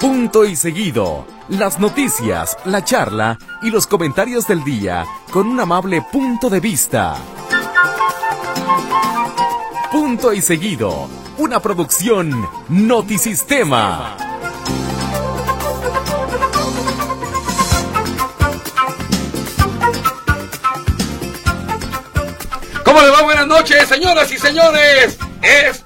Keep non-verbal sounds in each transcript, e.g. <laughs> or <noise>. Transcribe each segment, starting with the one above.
Punto y seguido. Las noticias, la charla y los comentarios del día con un amable punto de vista. Punto y seguido. Una producción Notisistema. ¿Cómo le va? Buenas noches, señoras y señores. Es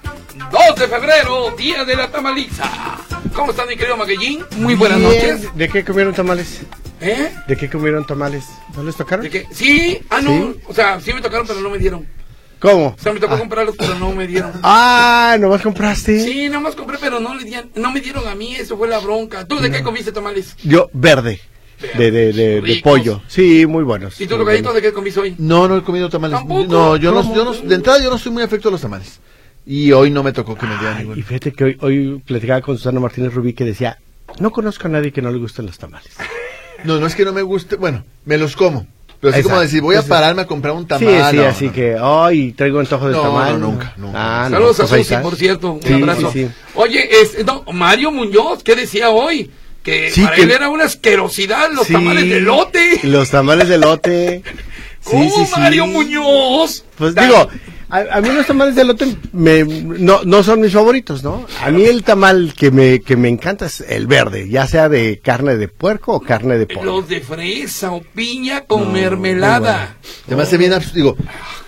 2 de febrero, día de la tamaliza. ¿Cómo están, mi querido Maguellín? Muy buenas Bien. noches. ¿De qué comieron tamales? ¿Eh? ¿De qué comieron tamales? ¿No les tocaron? ¿De qué? Sí, ah, no. ¿Sí? O sea, sí me tocaron, pero no me dieron. ¿Cómo? O sea, me tocó comprarlos, pero no me dieron. Ah, ¿nomás compraste? Sí, nomás compré, pero no, le dieron, no me dieron a mí, eso fue la bronca. ¿Tú de qué comiste tamales? Yo, verde. De, de, de, de Ricos. pollo. Sí, muy buenos. ¿Y tú, Muy de qué comiste hoy? No, no he comido tamales. ¿Tampoco? No, yo no, yo no, de entrada yo no soy muy afecto a los tamales. Y hoy no me tocó que me dieran Ay, y ninguno. fíjate que hoy, hoy platicaba con Susana Martínez Rubí que decía, no conozco a nadie que no le gusten los tamales. No, no es que no me guste, bueno, me los como. Pero así Exacto. como decir, voy a Sí, sí. pararme a comprar un Sí, tamal. sí, no, así no. que, ay, traigo antojo de No, tamal. no, nunca, nunca. Ah, Saludos pues a Susi, por cierto. Un Sí, abrazo. sí, sí. Oye, es, no, Mario Muñoz, ¿qué decía hoy? Que Sí, para que- él era una asquerosidad los Sí, tamales de lote. Los tamales de lote. <laughs> Sí, ¿Cómo sí, sí. Mario Muñoz? Pues Tan- digo, a, a mí los tamales de lote me, no, no son mis favoritos, ¿no? A mí el tamal que me, que me encanta es el verde, ya sea de carne de puerco o carne de pollo. Los de fresa o piña con mermelada. Se me hace bien, abs- digo,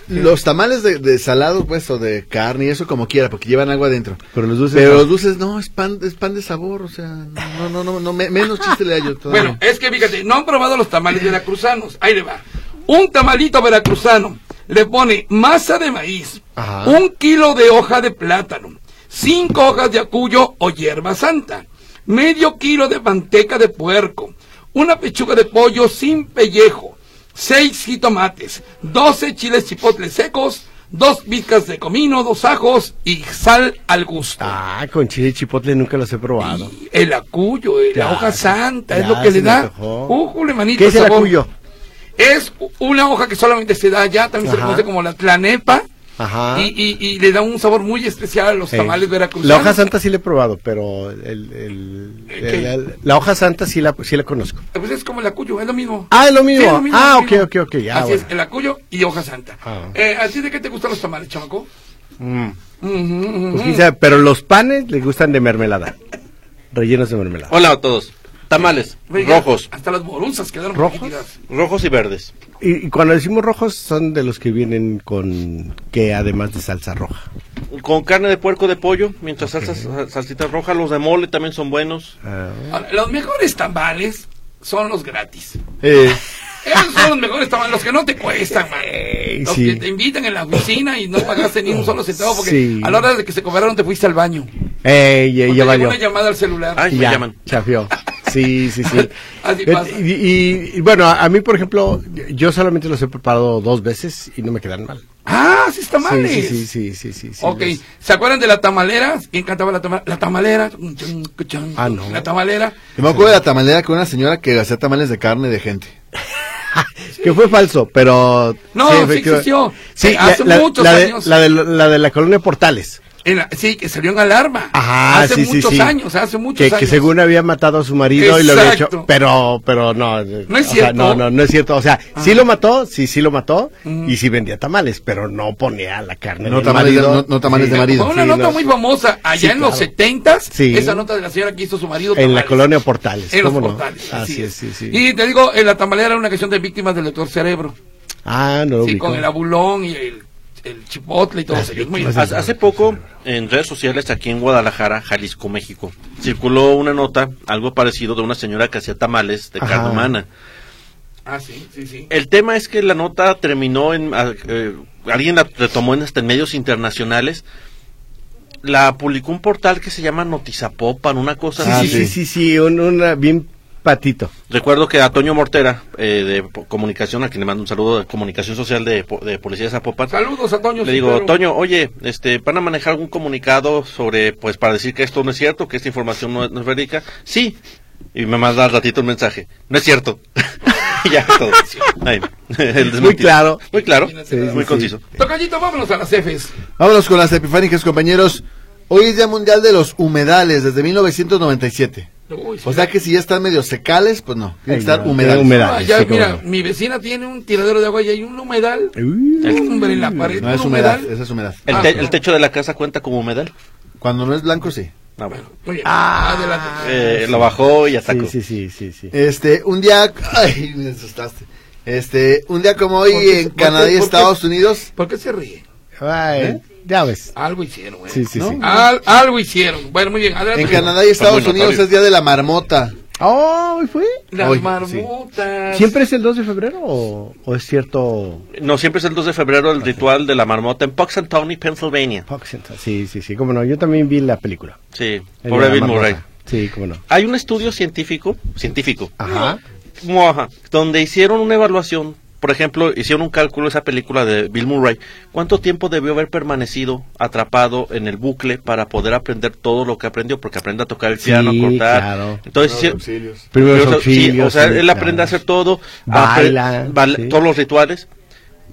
los tamales de, de salado, pues, o de carne y eso como quiera, porque llevan agua adentro. Pero los dulces Pero no. los dulces, no, es pan, es pan de sabor, o sea, no, no, no, no, me- menos chiste le hallo todavía. Bueno, es que fíjate, no han probado los tamales veracruzanos. Ahí le va. Un tamalito veracruzano le pone masa de maíz, Ajá. un kilo de hoja de plátano, cinco hojas de acuyo o hierba santa, medio kilo de manteca de puerco, una pechuga de pollo sin pellejo, seis jitomates, doce chiles chipotles secos, dos picas de comino, dos ajos y sal al gusto. Ah, con chile chipotle nunca los he probado. Y el acuyo, eh, la hoja santa, es lo que le da. manito. ¿Qué es el sabor. acuyo? Es una hoja que solamente se da allá, también se Ajá. conoce como la tlanepa. Ajá. Y, y, y le da un sabor muy especial a los Eh, tamales veracruzanos. La hoja santa sí la he probado, pero el, el- ¿Qué? el- el- la hoja santa sí la, sí la conozco. Pues es como el acuyo, es lo mismo. Ah, es lo mismo. Sí, es lo mismo, ah, es lo ok, mismo. ok, ok. Ya, Así bueno. es, el acuyo y hoja santa. Ah. Eh, ¿Así de qué te gustan los tamales, chamaco? Mm. Pues sabe, pero los panes les gustan de mermelada. Rellenos de mermelada. Hola a todos. Tamales, Oiga, rojos, Hasta las borunzas quedaron ¿Rojos? rojos y verdes. Y, y cuando decimos rojos, son de los que vienen con que además de salsa roja. Con carne de puerco de pollo, mientras salsas, salsitas rojas, los de mole también son buenos. Ah, Ahora, los mejores tamales son los gratis. Eh, <laughs> Esos son los mejores tamales, los que no te cuestan, man. Eh, Los sí. que te invitan en la oficina y no pagaste ni un solo centavo porque Sí. a la hora de que se cobraron te fuiste al baño. ey, Porque ya, una llamada al celular. Ay, me ya, llaman. chafió. <laughs> Sí, sí, sí. <laughs> Así Eh, pasa. Y, y- y bueno, a, a mí, por ejemplo, yo solamente los he preparado dos veces y no me quedan mal. Ah, sí, tamales. Sí, sí, sí, sí, sí, sí, ok, los- ¿se acuerdan de la tamalera? ¿Quién cantaba la, tama- la tamalera? Ah, no. La tamalera. yo me acuerdo de la tamalera con una señora que hacía tamales de carne de gente. <laughs> Que fue falso, pero... No, sí existió. Sí, hace muchos la de, años. La de, la de la colonia Portales. En la- sí, que salió en alarma. Ajá, hace sí, sí, muchos sí. años, hace muchos que, años. que según había matado a su marido y lo había hecho, pero, pero no. No es cierto. no, no, no es cierto. O sea, sí Ah. lo mató, sí, sí lo mató, y sí vendía tamales, pero no ponía la carne No del tamales de- marido. no- no tamales de marido. una Sí, nota no. muy famosa allá Sí, en los claro. setentas. Sí. Esa nota de la señora que hizo su marido. En la tamales. colonia Portales, En los portales. Así es, sí, sí. Y te digo, en la tamalera era una canción de víctimas del doctor Cerebro. Ah, no lo Sí, ubico. con el abulón y el, el chipotle y todo eso. Hace, hace poco, en redes sociales aquí en Guadalajara, Jalisco, México, circuló una nota, algo parecido, de una señora que hacía tamales de Ajá. carne humana. Ah, sí, sí, sí. El tema es que la nota terminó en... ah, eh, alguien la retomó en, hasta en medios internacionales. La publicó un portal que se llama Notizapopan, una cosa Ah, así. sí, sí, sí, un, una, bien patito. Recuerdo que a Toño Mortera, eh, de comunicación, a quien le mando un saludo de comunicación social de, po- de Policía de Zapopan, Saludos a Toño. le digo, Cintero. Toño, oye, este, ¿van a manejar algún comunicado sobre, pues, para decir que esto no es cierto, que esta información no, es- no es verídica? Sí. Y me manda al ratito un mensaje. No es cierto. <laughs> Y ya, todo. Ahí, <laughs> el Muy claro. Muy claro. Sí, muy sí, conciso. Tocallito, vámonos a las Fs. Vámonos con las epifánicas, compañeros. Hoy es Día Mundial de los Humedales, desde 1997. Uy. O sea que si ya están medio secales, pues no. Tiene que estar no, humedad. Ah, ya, sí, mira, no. mi vecina tiene un tiradero de agua y hay un humedal. Uy. Hombre, en la pared. No es humedad, humedal. esa es humedad. ¿El, Ah, te- no. el techo de la casa cuenta como humedal? Cuando no es blanco, sí. Ah, bueno. Bien. Ah, Adelante. Eh, Lo bajó y atacó. Sí, sí, sí, sí, sí. Este, un día, <laughs> ay, me asustaste. Este, un día como hoy ¿Por qué- en Canadá y? Estados Unidos, ¿Por qué se ríe? Ay, ¿Eh? Ya ves. Algo hicieron, güey. Sí, sí, ¿no? sí. Al- algo hicieron. Bueno, muy bien. Adelante. en Canadá y Estados Unidos es día de la marmota. Oh, ¿y fue? Las Hoy, marmotas. ¿Siempre es el 2 de febrero o, o es cierto? No, siempre es el 2 de febrero el ritual de la marmota en Punxsutawney, Pennsylvania. Poxental? Sí, sí, sí, cómo no. Yo también vi la película. Sí, El pobre Bill. Murray. Sí, cómo no. Hay un estudio científico, científico, Ajá. como, ajá, donde hicieron una evaluación, por ejemplo, hicieron un cálculo esa película de Bill Murray, cuánto tiempo debió haber permanecido atrapado en el bucle para poder aprender todo lo que aprendió, porque aprende a tocar el Sí, piano, a cortar. claro. Entonces, sí- auxilios. Primeros Sí, o sea, sí, él aprende claro. a hacer todo, Baila, sí. todos los rituales.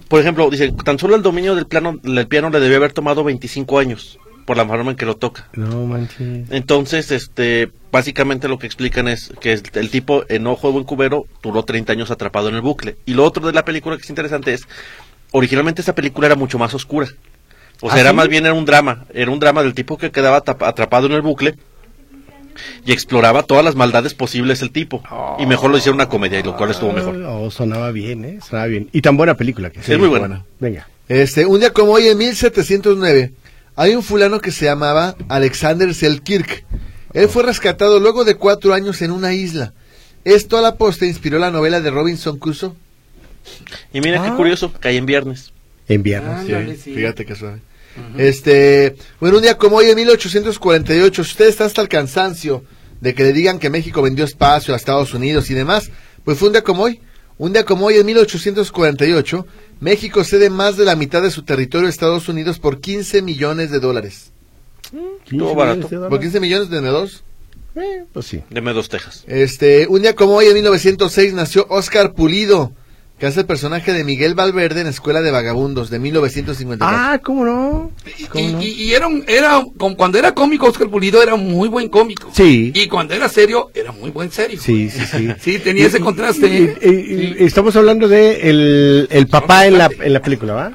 Por ejemplo, dice, tan solo el dominio del piano, del piano le debió haber tomado 25 años por la forma en que lo toca. No manches. Entonces, este, básicamente lo que explican es que el, el tipo en Ojo de Buen Cubero duró 30 años atrapado en el bucle. Y lo otro de la película que es interesante es, originalmente esa película era mucho más oscura. O sea, ¿Ah, era sí? más bien era un drama, era un drama del tipo que quedaba atrapado en el bucle y exploraba todas las maldades posibles el tipo. Y mejor lo hicieron una comedia, y lo cual estuvo mejor. Oh, sonaba bien, ¿eh? Sonaba bien. Y tan buena película que Sí, es muy buena. buena. Venga. Este, un día como hoy en 1709, hay un fulano que se llamaba Alexander Selkirk. Él fue rescatado luego de cuatro años en una isla. Esto a la poste inspiró la novela de Robinson Crusoe. Y mira qué Ah. curioso, cae en viernes. En viernes. Ándale, sí. Fíjate que suave. Este, bueno, un día como hoy en 1848, si usted está hasta el cansancio de que le digan que México vendió espacio a Estados Unidos y demás, pues fue un día como hoy. Un día como hoy en 1848, México cede más de la mitad de su territorio a Estados Unidos por 15 millones de dólares. 15 Todo barato. millones de ¿Por dólares. 15 millones de dos? Eh, pues sí. Deme dos Texas. Este, un día como hoy en 1906 nació Oscar Pulido, que hace el personaje de Miguel Valverde en Escuela de Vagabundos de 1954. Ah, ¿cómo no? Y, ¿Cómo no? y- y era, un- era como cuando era cómico Oscar Pulido era muy buen cómico. Sí. Y cuando era serio era muy buen serio. Sí, sí, sí. Sí, tenía ese contraste. Y- ¿eh? y- y- y Estamos hablando de el, el papá en la, en la película, ¿va?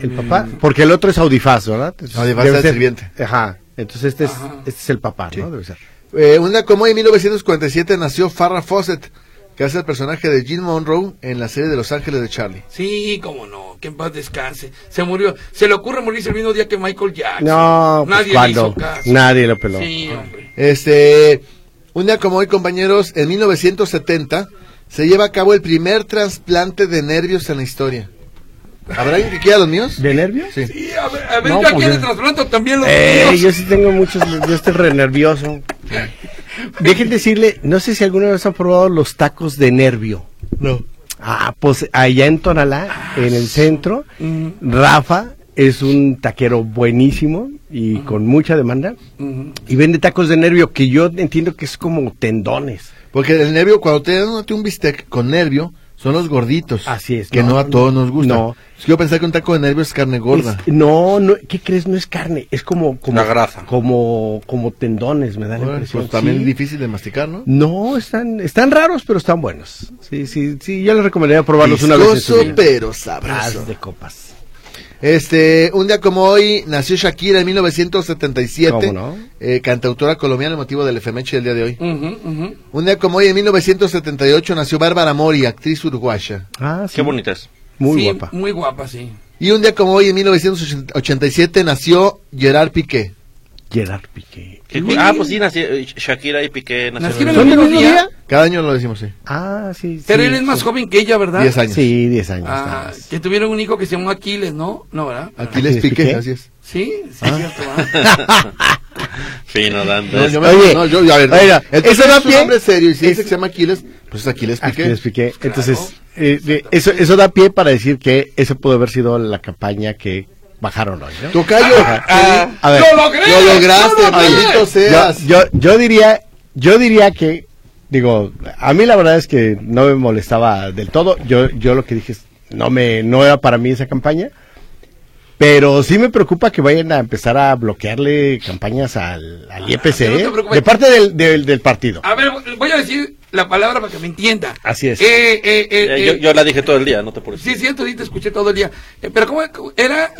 El papá, porque el otro es Audifaz, ¿verdad? Entonces, Audifaz es el sirviente. Ajá. Entonces este es, este es el papá, ¿no? Debe ser. Eh, un día como en 1947 nació Farrah Fawcett, que hace el personaje de Jean Monroe en la serie de Los Ángeles de Charlie. Sí, cómo no, que en paz descanse. Se murió, se le ocurre morirse el mismo día que Michael Jackson. No, pues, nadie le ¿cuándo? hizo caso. Nadie lo peló. Sí, hombre. Este, un día como hoy, compañeros, en 1970 se lleva a cabo el primer trasplante de nervios en la historia. ¿Habrá alguien que quiera los míos? ¿De nervios? Sí. Sí, a ver, a ver No, yo pues, aquí en el yo- trasplanto también los Eh, míos. yo sí tengo muchos, yo estoy re nervioso. Dejen decirle, no sé si alguna vez han probado los tacos de nervio. No. Ah, pues allá en Tonalá, en el centro, Rafa es un taquero buenísimo y con mucha demanda Ujú. y vende tacos de nervio que yo entiendo que es como tendones. Porque el nervio, cuando te dan un bistec con nervio, son los gorditos. Así es, Que no, no, a todos nos gusta. no. Es que yo pensé que un taco de nervio es carne gorda. Es- no, no, ¿qué crees? No es carne, es como como La grasa. como como tendones, me da la Bueno, impresión. pues también Sí. es difícil de masticar, ¿no? No, están, están raros, pero están buenos. Sí, sí, sí, yo les recomendaría probarlos una vez. en su Viscoso, vida. pero Haz sabroso. de copas. Este, un día como hoy nació Shakira en 1977. ¿Cómo no? eh, cantautora colombiana, motivo del efemeche del día de hoy. Un día como hoy, en 1978, nació Bárbara Mori, actriz uruguaya. Ah, sí. Qué bonita es. Muy Sí, guapa. Muy guapa, sí. Y un día como hoy, en 1987, nació Gerard Piqué. Gerard Piqué. Ah, pues sí, nací- eh, Shakira y Piqué nacieron en ¿Son el mismo día? día? Cada año lo decimos, sí. Ah, sí. Pero sí, él es más sí. joven que ella, ¿verdad? 10 años. Sí, 10 años. Ah, más. que tuvieron un hijo que se llamó Aquiles, ¿no? No, ¿verdad? Aquiles Aquiles Piqué, Piqué. así es. Sí, sí, Ah. es cierto. ¿verdad? <laughs> Fino, dando. No, yo me- Oye, no, yo, a ver, oiga, eso da es un pie- nombre serio y si es- dice que se llama Aquiles, pues es Aquiles Piqué. Aquiles Piqué. Claro. Entonces, eh, de- eso, eso da pie para decir que eso pudo haber sido la campaña que bajaron hoy, ¿no? Tocayo, Ah, A ver, ¡Lo logré! lo lograste, maldito yo, seas. yo, yo diría, yo diría que, digo, a mí la verdad es que no me molestaba del todo. Yo, yo lo que dije es, no me, no era para mí esa campaña. Pero sí me preocupa que vayan a empezar a bloquearle campañas al, al IEPC, no te ¿eh? preocupes. de parte del, del, del partido. A ver, voy a decir la palabra para que me entienda. Así es. Eh, eh, eh, Eh, yo, eh, yo la dije todo el día, no te apures. Sí, siento, sí, te escuché todo el día. Eh, pero ¿cómo era?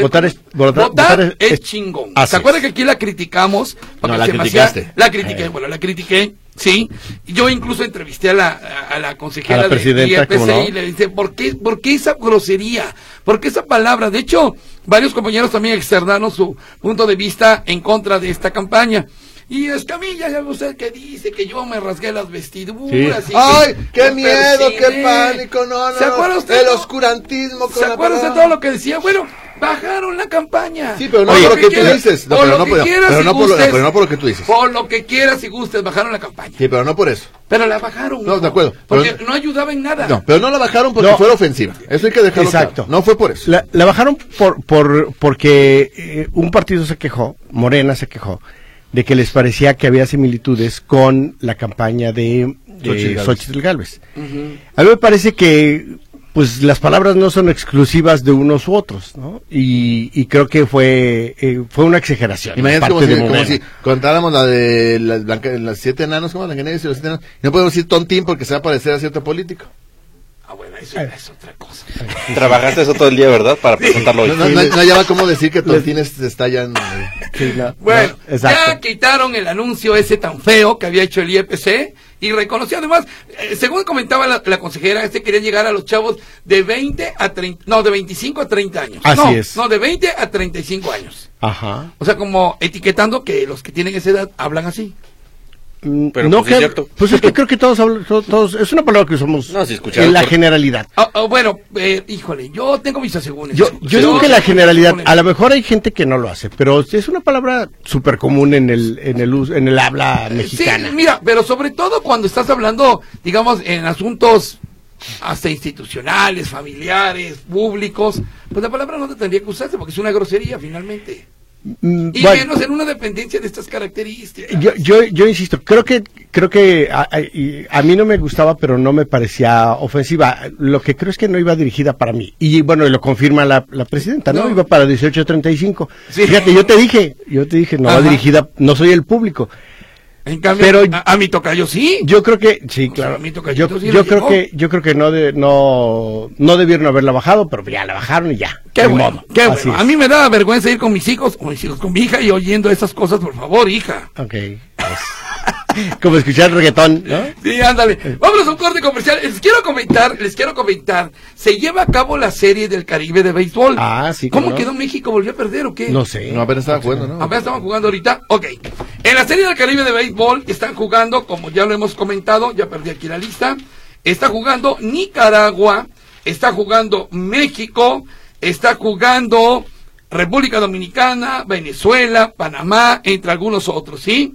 Votar es- votar- es, chingón. ¿Se acuerdan que aquí la criticamos? Porque No, la se me hacía- criticaste. La critiqué, Eh. bueno, la critiqué, sí. Yo incluso entrevisté a la, a, a la consejera A la de presidenta, IEPC ¿cómo no? y le dije, ¿por qué, ¿por qué esa grosería? ¿Por qué esa palabra? De hecho, varios compañeros también externaron su punto de vista en contra de esta campaña. Y Escamilla, ya ve usted que dice que yo me rasgué las vestiduras. y que ¡Ay, qué miedo, qué pánico! No, no, ¿Se no. acuerda usted? El no? oscurantismo con ¿Se de palabra. todo lo que decía? Bueno, bajaron la campaña. Sí, pero no Por por lo que tú quieras, dices. No, por pero lo no que quieras pero y no por lo- gustes. pero no por lo que tú dices. Por lo que quieras y gustes, bajaron la campaña. Sí, pero no por eso. Pero la bajaron. No, hijo, de acuerdo, Porque pero- no ayudaba en nada. No, pero no la bajaron porque No. fuera ofensiva. Eso hay que dejarlo Exacto. claro. No fue por eso. La, la bajaron por, por porque eh, un partido se quejó, Morena se quejó, de que les parecía que había similitudes con la campaña de, Xochitl. Xochitl Gálvez. A mí me parece que pues las palabras no son exclusivas de unos u otros, ¿no? Y, y creo que fue eh, fue una exageración. Imagínate como si, como contáramos la de las, siete enanos, ¿cómo? Blancanieves y los siete enanos. Y no podemos decir tontín porque se va a parecer a cierto político. Ah, bueno, eso es otra cosa. Trabajaste eso todo el día, ¿verdad? Para presentarlo hoy. No, no, no, no hallaba cómo decir que tontines se estallan. eh. Sí, no, Bueno, no, exacto. ya quitaron el anuncio ese tan feo que había hecho el IEPC y reconoció además, eh, según comentaba la, la consejera, este quería llegar a los chavos de 20 a 30, no, de 25 a 30 años. Así no, es. No, de 20 a 35 años. Ajá. O sea, como etiquetando que los que tienen esa edad hablan así. Mm, Pero, no pues, sí es que- cierto. pues es que creo que todos, todos, todos- es una palabra que usamos No, si escucharon en la por- generalidad. Ah, ah, bueno, eh, híjole, yo tengo mis asegúnes. Yo, yo digo que la generalidad, a lo mejor hay gente que no lo hace, pero es una palabra súper común en el, en el uso, en el habla mexicana. Sí, mira, pero sobre todo cuando estás hablando, digamos, en asuntos hasta institucionales, familiares, públicos, pues la palabra no te tendría que usarse porque es una grosería finalmente. Mm, Y bueno, menos en una dependencia de estas características. yo, yo, yo insisto, creo que, creo que a, a- a mí no me gustaba, pero no me parecía ofensiva. Lo que creo es que no iba dirigida para mí. Y bueno, lo confirma la, la presidenta, ¿no? No. Iba para 1835. Sí. Fíjate, yo te dije, yo te dije, no va dirigida, no soy el público. En cambio, pero- a, a mi tocayo sí. Yo creo que sí, O claro. sea, mi tocayito Yo, sí yo creo que yo creo que no de, no no debieron haberla bajado, pero ya la bajaron y ya. Qué bueno, modo. qué bueno. A mí me da vergüenza ir con mis hijos, con mis hijos, con mi hija y oyendo esas cosas, por favor, hija. Ok. pues, <laughs> como escuchar reggaetón, ¿no? Sí, ándale. Vámonos a un corte comercial. Les quiero comentar, les quiero comentar. Se lleva a cabo la serie del Caribe de béisbol. Ah, sí, ¿Cómo cómo no. quedó México? ¿Volvió a perder o qué? No sé. No, apenas estaba jugando, ¿no? Apenas estaban jugando ahorita. Ok. En la serie del Caribe de béisbol están jugando, como ya lo hemos comentado, ya perdí aquí la lista. Está jugando Nicaragua, está jugando México, está jugando República Dominicana, Venezuela, Panamá, entre algunos otros, ¿sí?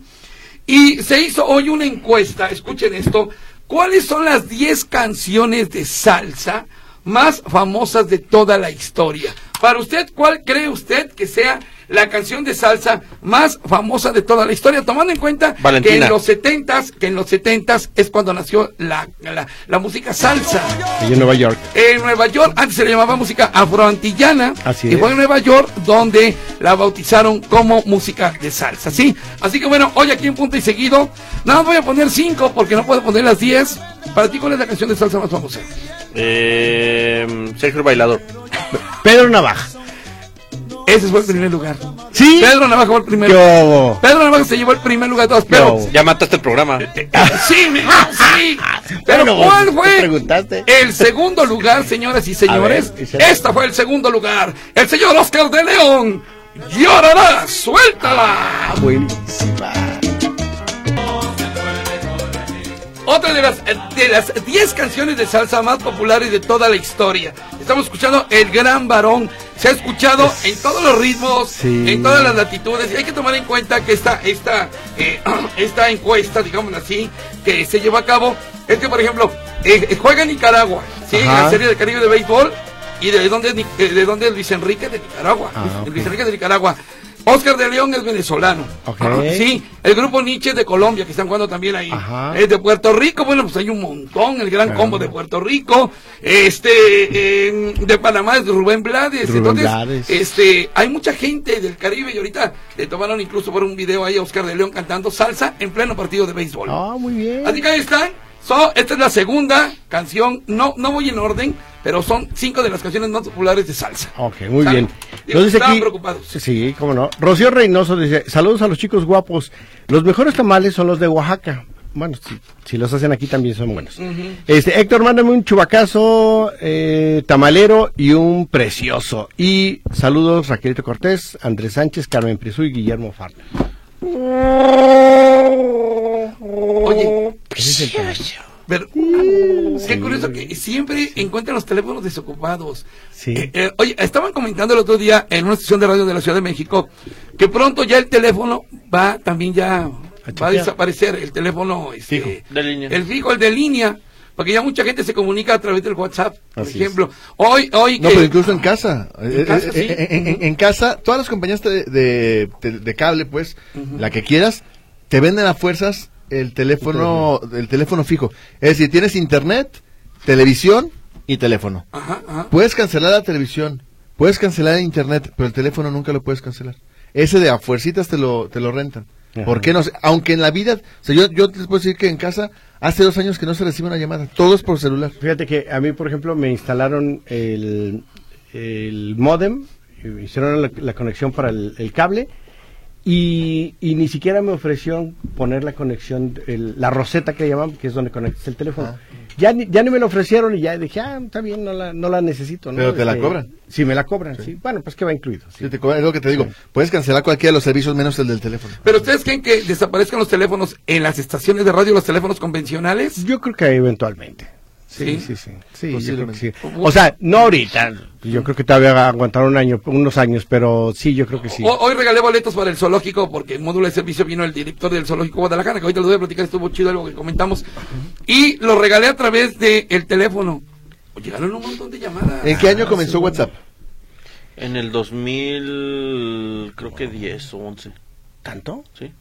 Y se hizo hoy una encuesta, escuchen esto, ¿cuáles son las 10 canciones de salsa más famosas de toda la historia? Para usted, ¿cuál cree usted que sea la canción de salsa más famosa de toda la historia? Tomando en cuenta que en los setentas, que en los setentas es cuando nació la, la, la música salsa. Allí en Nueva York. En Nueva York, antes se le llamaba música afroantillana. Así y fue es. en Nueva York donde la bautizaron como música de salsa, ¿sí? Así que bueno, hoy aquí en Punto y Seguido, nada más voy a poner cinco porque no puedo poner las diez. Para ti, ¿cuál es la canción de salsa más famosa? Eh, Sergio el Bailador. Pedro Navaja. Ese fue el primer lugar. Sí. Pedro Navaja fue el primer ¿Qué hubo? Pedro Navaja se llevó el primer lugar de todos, ¿Qué pero... Ya mataste el programa. Sí, mi- sí. <laughs> Pero Bueno, ¿cuál ¿qué fue preguntaste? el segundo lugar, señoras y señores? Ver. Esta fue el segundo lugar. El señor Oscar de León. Llorará, suéltala. Ah, buenísima. Otra de las de las 10 canciones de salsa más populares de toda la historia. Estamos escuchando El Gran Varón. Se ha escuchado en todos los ritmos, Sí. en todas las latitudes. Y hay que tomar en cuenta que esta, esta, eh, <clears throat> esta encuesta, digámoslo así, que se lleva a cabo, es que, por ejemplo, eh, eh, juega en Nicaragua, ¿sí? Ajá. la serie del Caribe de béisbol. ¿Y de dónde, de dónde es Luis Enrique de Nicaragua? Ah. Luis Enrique de Nicaragua. Oscar de León es venezolano. Ok. Sí, el grupo Nietzsche de Colombia, que están jugando también ahí. Ajá. Es de Puerto Rico, bueno, pues hay un montón, el gran combo de Puerto Rico. Este, eh, de Panamá es de Rubén Blades. Rubén Entonces, Blades. este, hay mucha gente del Caribe y ahorita le tomaron incluso por un video ahí a Oscar de León cantando salsa en pleno partido de béisbol. Ah, muy bien. Así que ahí están. So, esta es la segunda canción, no, no voy en orden, pero son cinco de las canciones más populares de salsa. Ok, muy bien. Digo, Nos dice estaban aquí, preocupados. Sí, cómo no. Rocío Reynoso dice, saludos a los chicos guapos. Los mejores tamales son los de Oaxaca. Bueno, si, si los hacen aquí también son buenos. Este, Héctor, mándame un chubacazo eh, tamalero y un precioso. Y saludos Raquelito Cortés, Andrés Sánchez, Carmen Prisú y Guillermo Farna. Oye, Ese es el pero qué curioso que siempre encuentran los teléfonos desocupados. Sí. Eh, eh, oye, estaban comentando el otro día en una estación de radio de la Ciudad de México que pronto ya el teléfono va también ya va a desaparecer el teléfono este, Fijo. De línea. el fijo, el de línea, porque ya mucha gente se comunica a través del WhatsApp, por Así ejemplo. Hoy, hoy No, que- pero incluso en casa. En Eh, casa, eh, sí. eh, en, en- en casa, todas las compañías de, de, de- de cable, pues, la que quieras, te venden a fuerzas el teléfono, el teléfono fijo. Es decir, tienes internet, televisión y teléfono. Ajá, ajá. Puedes cancelar la televisión, puedes cancelar el internet, pero el teléfono nunca lo puedes cancelar. Ese de a fuercitas te lo, te lo rentan. Ajá. ¿Por qué no sé? Aunque en la vida, o sea, yo, yo te puedo decir que en casa hace dos años que no se recibe una llamada, todo es por celular. Fíjate que a mí, por ejemplo, me instalaron el, el modem, hicieron la, la conexión para el, el cable y, y ni siquiera me ofrecieron poner la conexión, el- la roseta que llaman, que es donde conectas el teléfono. Ah. Ya, ni, ya ni me lo ofrecieron y ya dije, ah, está bien, no la, no la necesito. ¿no? Pero te la Este, cobran. Sí, me la cobran, sí. Bueno, pues que va incluido. sí. Sí, te cobran, es lo que te digo. Puedes cancelar cualquiera de los servicios menos el del teléfono. Pero ustedes creen que desaparezcan los teléfonos en las estaciones de radio, los teléfonos convencionales? Yo creo que eventualmente. Sí. Sí, sí, sí. Sí, yo creo que sí. O sea, no ahorita. Yo creo que todavía va a aguantar un año, unos años, pero sí, yo creo que sí. Ho- Hoy regalé boletos para el zoológico porque en módulo de servicio vino el director del zoológico Guadalajara, que ahorita lo voy a platicar, estuvo chido algo que comentamos. Y lo regalé a través del el teléfono. Llegaron un montón de llamadas. ¿En qué año comenzó WhatsApp? En el 2000, creo que 10 o 11. ¿Tanto? ¿Sí?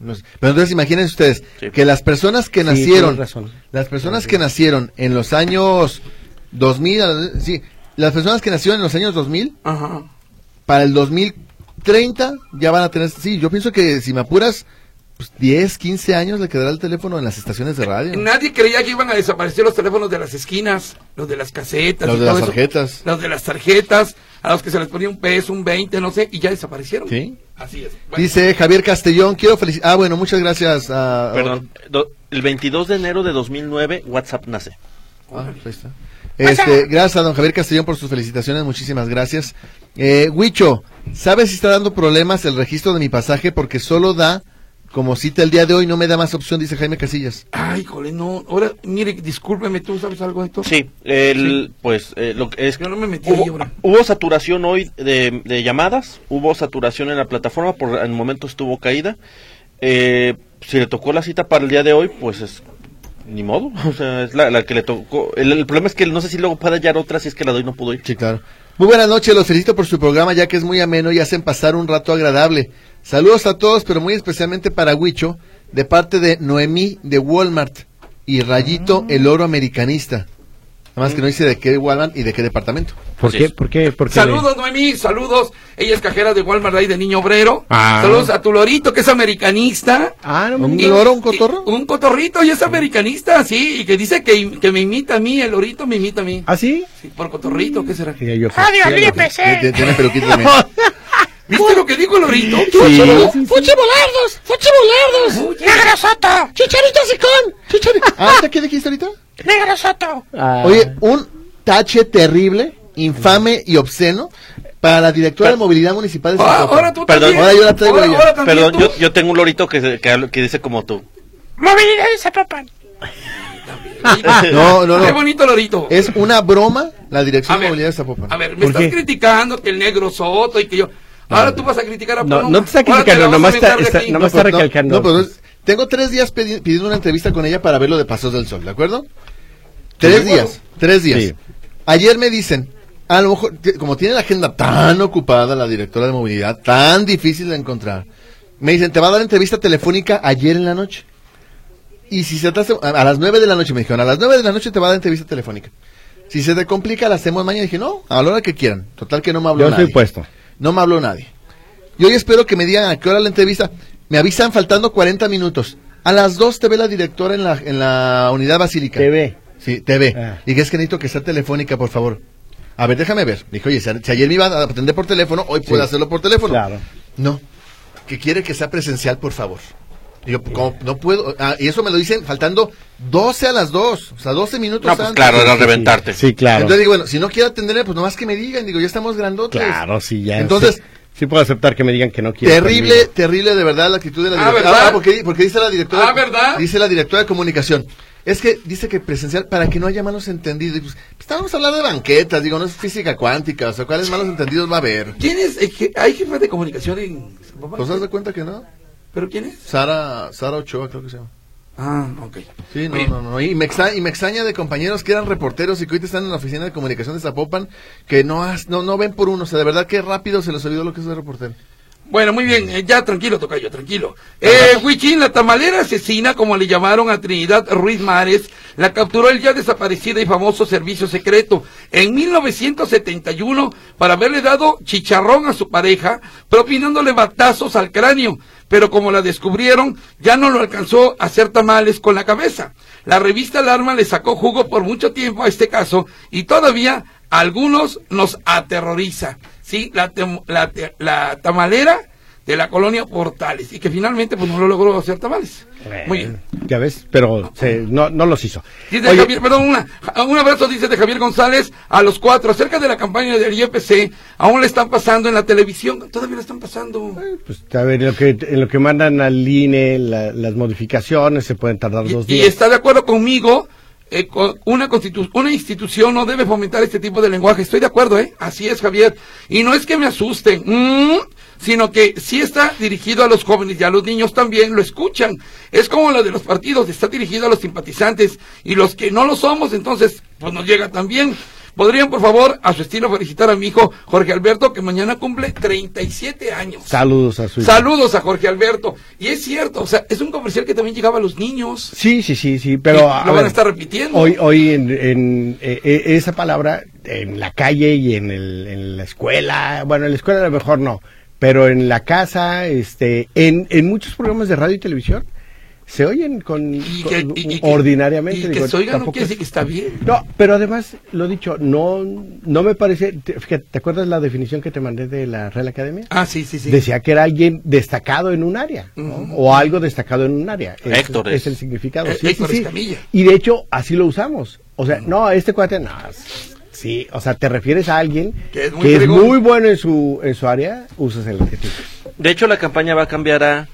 Pero entonces imagínense ustedes Sí. que las personas que Sí, nacieron, razón. las personas que nacieron en los años 2000, eh, sí, las personas que nacieron en los años 2000, Ajá. para el 2030 ya van a tener, sí, yo pienso que si me apuras, pues 10, 15 años le quedará el teléfono en las estaciones de radio. Nadie creía que iban a desaparecer los teléfonos de las esquinas, los de las casetas. Los y de todo las eso. tarjetas. Los de las tarjetas, a los que se les ponía un peso, un 20, no sé, y ya desaparecieron. Sí. Así es. Bueno, Dice Javier Castellón, quiero felicitar, ah, bueno, muchas gracias a... Perdón, do- el 22 de enero de 2009 WhatsApp nace. Ah, ahí está. Este, gracias a don Javier Castellón por sus felicitaciones, muchísimas gracias. Eh, Huicho, ¿sabes si está dando problemas el registro de mi pasaje? Porque solo da como cita el día de hoy, no me da más opción, dice Jaime Casillas. Ay, jole, no. Ahora, mire, discúlpeme, ¿tú sabes algo de esto? Sí, el, pues eh, lo que es Yo no me metí ahí hubo, ahora. hubo saturación hoy de, de llamadas, hubo saturación en la plataforma, por el momento estuvo caída. Eh, si le tocó la cita para el día de hoy, pues es ni modo, <laughs> o sea, es la, la que le tocó. El, el problema es que no sé si luego puede hallar otra si es que la doy no pudo ir. Sí, claro. Muy buenas noches, los felicito por su programa ya que es muy ameno y hacen pasar un rato agradable. Saludos a todos, pero muy especialmente para Huicho, de parte de Noemí de Walmart y Rayito, el oro americanista. Nada más que no dice de qué Walmart y de qué departamento. ¿Por qué? ¿Por qué? ¿Por qué Saludos, Noemí, saludos. Ella es cajera de Walmart ahí de Niño Obrero. Ah. Saludos a tu lorito, que es americanista. Ah, no me ¿Un Y- loro, un cotorro? y- un cotorrito, y es americanista, sí, y que dice que, que me imita a mí, el lorito me imita a mí. ¿Ah, sí? Sí, por cotorrito, ¿qué será? Sí, yo Adiós, sí, Felipe, sí. Tiene, tiene peluquito <laughs> también. ¿Viste lo que dijo el lorito? Sí. ¡Fuchibolardos! ¡Fuchibolardos! ¡Negro Soto! ¡Chicharito Sicón! Chichari. Ah, ¿ahorita ¿qué dijiste ahorita? ¡Negro Soto! Ah, Oye, un tache terrible, infame y obsceno para la directora de movilidad municipal de Ah, Zapopan. ahora tú Perdón, también. ahora yo la traigo Ahora- también Perdón, yo, yo tengo un lorito que, se- que, que dice como tú. Movilidad de Zapopan. No, no, Qué no. bonito lorito. Es una broma la dirección de movilidad de Zapopan. a ver, me ¿Por estás qué? criticando que el negro Soto y que yo... Ahora tú vas a criticar a No, Paloma. no te está criticando, nomás está- está- No, está no, recalcando. no, pero no- tengo tres días pedi- pidiendo una entrevista con ella para ver lo de Pasos del Sol, ¿de acuerdo? Tres días, tres días. Sí. Ayer me dicen, A lo mejor, como tiene la agenda tan ocupada, la directora de movilidad, tan difícil de encontrar, me dicen, te va a dar entrevista telefónica ayer en la noche. Y si se te hace, a las nueve de la noche, me dijeron, a las nueve de la noche te va a dar entrevista telefónica. Si se te complica, la hacemos mañana. dije, no, a la hora que quieran. Total que no me habló Yo nadie. estoy puesto. No me habló nadie. Y hoy espero que me digan a qué hora la entrevista. Me avisan faltando 40 minutos. A las 2 te ve la directora en la, en la unidad basílica. TV. Sí, TV. Ah. Y que es que necesito que sea telefónica, por favor. A ver, déjame ver. Dijo, oye, si ayer me iba a atender por teléfono, hoy puedo Sí. hacerlo por teléfono. Claro. No. Que quiere que sea presencial, por favor. Y yo, ¿cómo? no puedo. Ah, y eso me lo dicen faltando 12 a las 2. O sea, 12 minutos No, pues antes. claro, era sí, reventarte. Sí, claro. Entonces digo, bueno, si no quiere atenderme, pues nomás que me digan. Digo, ya estamos grandotes. Claro, sí, ya. Entonces, sí, sí puedo aceptar que me digan que no quiero. Terrible, conmigo. terrible de verdad la actitud de la Ah, directora. ¿verdad? Ah, porque, porque dice la directora. Ah, ¿verdad? Dice la directora de comunicación. Es que dice que presencial para que no haya malos entendidos. Y Pues, estábamos hablando de banquetas, digo, no es física cuántica, o sea, ¿cuáles malos entendidos va a haber? ¿Quién es? je- ¿Hay jefe de comunicación en? Pues de cuenta que no. ¿Pero quién es? Sara, Sara Ochoa, creo que se llama. Ah, ok. Sí, no, no, no. Y me, extraña, y me extraña de compañeros que eran reporteros y que ahorita están en la oficina de comunicación de Zapopan, que no, has- no, no ven por uno. O sea, de verdad que rápido se les olvidó lo que es de reportero. Bueno, muy bien, eh, ya tranquilo, Tocayo, tranquilo. Eh, Huichín, la tamalera asesina, como le llamaron a Trinidad Ruiz Mares, la capturó el ya desaparecida y famoso servicio secreto en 1971 para haberle dado chicharrón a su pareja, propinándole batazos al cráneo. Pero como la descubrieron, ya no lo alcanzó a hacer tamales con la cabeza. La revista Alarma le sacó jugo por mucho tiempo a este caso y todavía a algunos nos aterroriza. Sí, la, la, te- la tamalera de la colonia Portales y que finalmente pues no lo logró hacer tamales. Muy bien. Ya ves, pero se- no, no los hizo. Dice Oye, Javier, perdón, una, un abrazo dice de Javier González a los cuatro acerca de la campaña del IEPC, aún le están pasando en la televisión, todavía la están pasando. pues, a ver, en lo que, en lo que mandan al INE, la- las modificaciones se pueden tardar dos Y, y días. está de acuerdo conmigo, eh, una, una institución no debe fomentar este tipo de lenguaje. Estoy de acuerdo, ¿eh? Así es, Javier. Y no es que me asusten, sino que sí está dirigido a los jóvenes y a los niños también lo escuchan. Es como lo de los partidos, está dirigido a los simpatizantes y los que no lo somos, entonces, pues nos llega también. ¿Podrían, por favor, a su estilo, felicitar a mi hijo Jorge Alberto, que mañana cumple 37 años? Saludos a su hijo. Saludos a Jorge Alberto. Y es cierto, o sea, es un comercial que también llegaba a los niños. Sí, sí, sí, sí, pero a lo van a estar repitiendo. Hoy, hoy en, en, eh, eh, esa palabra en la calle y en, el, en la escuela, bueno, en la escuela a lo mejor no, pero en la casa, este, en, en muchos programas de radio y televisión se oyen con, Y con- que, y- y que- ordinariamente. y que digo, se oiga no quiere decir que está bien. No, pero además, lo dicho, no, no me parece, te, fíjate, ¿te acuerdas la definición que te mandé de la Real Academia? Ah, sí, sí, sí. Decía que era alguien destacado en un área, o algo destacado en un área. Es, Héctor es es. el significado. Eh, Sí, sí, Héctor sí. Escamilla. Y de hecho, así lo usamos. O sea, no, este cuate, no. Sí, o sea, te refieres a alguien Que es muy que es muy bueno en su, en su área, usas el adjetivo. De hecho, la campaña va a cambiar a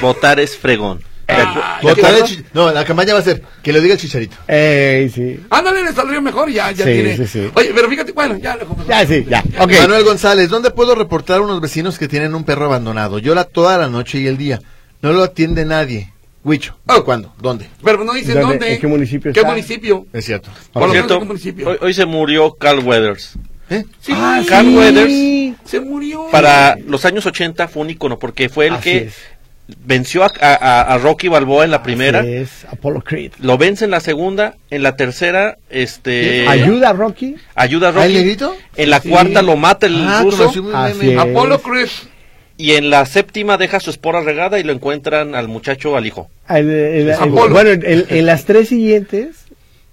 votar es fregón. Ah, ¿De ya Votar quedó. el chi- no, la campaña va a ser que lo diga el chicharito. Eh, sí. Ándale, le saldría mejor, ya, ya Sí, tiene. sí, sí. Oye, pero fíjate, bueno, ya lo Ya, sí, ya. Manuel González, ¿dónde puedo reportar a unos vecinos que tienen un perro abandonado? Llora toda la noche y el día. No lo atiende nadie. Huicho. Oh. ¿Cuándo? ¿Dónde? Pero no dicen ¿Dónde? dónde. ¿En qué municipio ¿Qué está? municipio? Es cierto. Por lo cierto, municipio. hoy, hoy se murió Carl Weathers. ¿Eh? Sí, Ah, Carl sí. Weathers. se murió. Para los años 80 fue un icono porque fue el Así que es. Venció a, a- a Rocky Balboa en la primera, Así Es Apollo Creed. lo vence en la segunda, en la tercera, este Ayuda a Rocky. ayuda a ¿Ah, Rocky. el negrito? En la Sí. cuarta lo mata el Ah, ruso. Apolo Cruz. y en la séptima deja su espora regada y lo encuentran al muchacho, al hijo. El- el- bueno, en, en las tres siguientes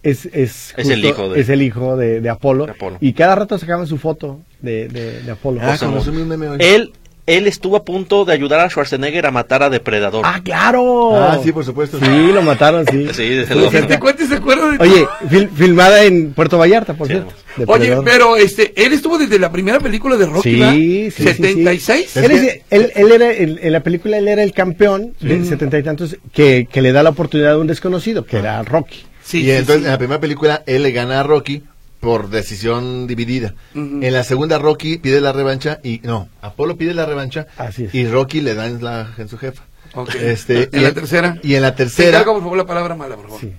es, es, Es el hijo de- es el hijo de, de Apolo, de Apolo. Y cada rato sacaban su foto de, de, de Apolo. Ah, conocí muy- un meme hoy. Él él estuvo a punto de ayudar a Schwarzenegger a matar a Depredador. ¡Ah, claro! Ah, sí, por supuesto. Sí, lo mataron, sí. Sí, desde luego. cerca. Este cuate se acuerda de Oye, fil- filmada en Puerto Vallarta, por Sí, cierto. Oye, Depredador. pero este, él estuvo desde la primera película de Rocky, Sí, ¿verdad? sí, sí, 76. sí. Él, es- él- él era, el- en la película él era el campeón de setenta y tantos que, que le da la oportunidad a un desconocido, que era Rocky. Sí, y sí, entonces sí. en la primera película él le gana a Rocky por decisión dividida. En la segunda Rocky pide la revancha y no, Apolo pide la revancha Así es. y Rocky le da en, la, en su jefa. Este, ¿En y la tercera? Y en la Te tercera encargo, por favor, la palabra mala, por favor. Sí.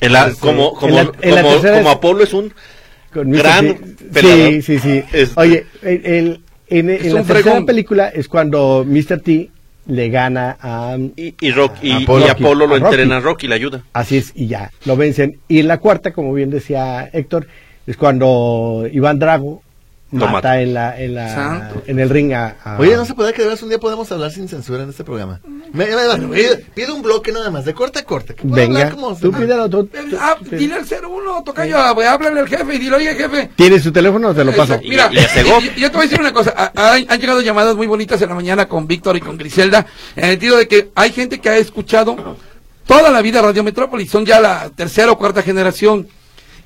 En la- Este, como en como, la- en la como- como es- Apolo es un. Gran pelador. Sí, sí, sí. Este- Oye, el, el- en, la tercera fregón. película es cuando Mr. T le gana a... Y, y, Rock, y, Apolo. y Apolo lo A Rocky. entrena a Rocky y le ayuda. Así es, y ya, lo vencen. Y en la cuarta, como bien decía Héctor, es cuando Iván Drago Lo mata, en la, en la en el ring a, a- Oye, no se puede que de un día podemos hablar sin censura en este programa. Me, me- me- pido, pido un bloque nada más, de corte a corte. Venga, hablar como- tú pídelo, tú- Eh, tú- Ah, dile al 01, tocayo, háblale al jefe y dile, oye, jefe. ¿Tienes su teléfono o te lo paso? Exacto. Mira, Y- a yo, yo te voy a decir una cosa. Ha- Han, han llegado llamadas muy bonitas en la mañana con Víctor y con Griselda, en el sentido de que hay gente que ha escuchado toda la vida Radio Metrópolis, son ya la tercera o cuarta generación.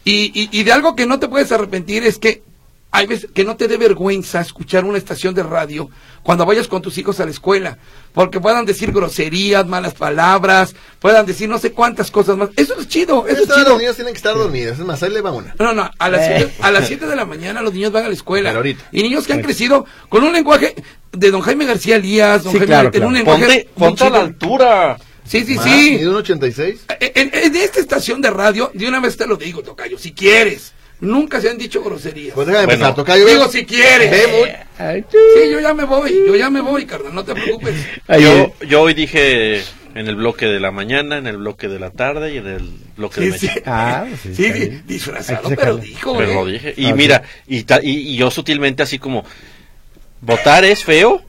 Y, y, y de algo que no te puedes arrepentir es que hay veces que no te dé vergüenza escuchar una estación de radio cuando vayas con tus hijos a la escuela, porque puedan decir groserías, malas palabras, puedan decir no sé cuántas cosas más. Eso es chido, eso es chido. los niños tienen que estar dormidos. Es más, ahí le va una. No, no, a las, Eh. siete, a las 7 de la mañana los niños van a la escuela. Pero ahorita. Y niños que han crecido con un lenguaje de don Jaime García Elías, don Sí, Jaime claro, en claro. un lenguaje Ponte, ponte a la altura. Sí, sí, Más, sí. mide un 86. En, en esta estación de radio, de una vez te lo digo, Tocayo, si quieres. Nunca se han dicho groserías. Pues déjame Bueno. empezar, tocayo. Digo, si quieres. Sí, yo ya me voy, yo ya me voy, carnal, no te preocupes. <laughs> Yo, yo hoy dije en el bloque de la mañana, en el bloque de la tarde y en el bloque de Sí, sí. noche. Ah, sí, Sí. Hay disfrazado, pero dijo, Pero eh. lo dije. Y Ah, mira, y, ta- y, y yo sutilmente así como, votar es feo.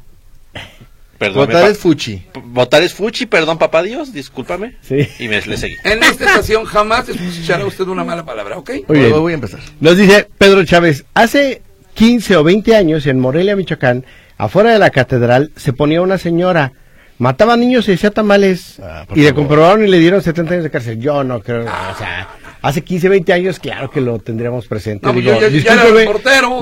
Perdón, Votar es fuchi. votar es fuchi, perdón, papá Dios, discúlpame. Sí. Y me le seguí. En esta estación jamás escuchará usted una mala palabra, ¿ok? Muy Voy, bien. voy a empezar. Nos dice Pedro Chávez, hace 15 o 20 años en Morelia, Michoacán, afuera de la catedral, se ponía una señora, mataba niños y hacía tamales, Ah, y le comprobaron y le dieron 70 años de cárcel. Yo no creo, o sea, hace 15, 20 años, claro que lo tendríamos presente. No, pues Digo, yo ya era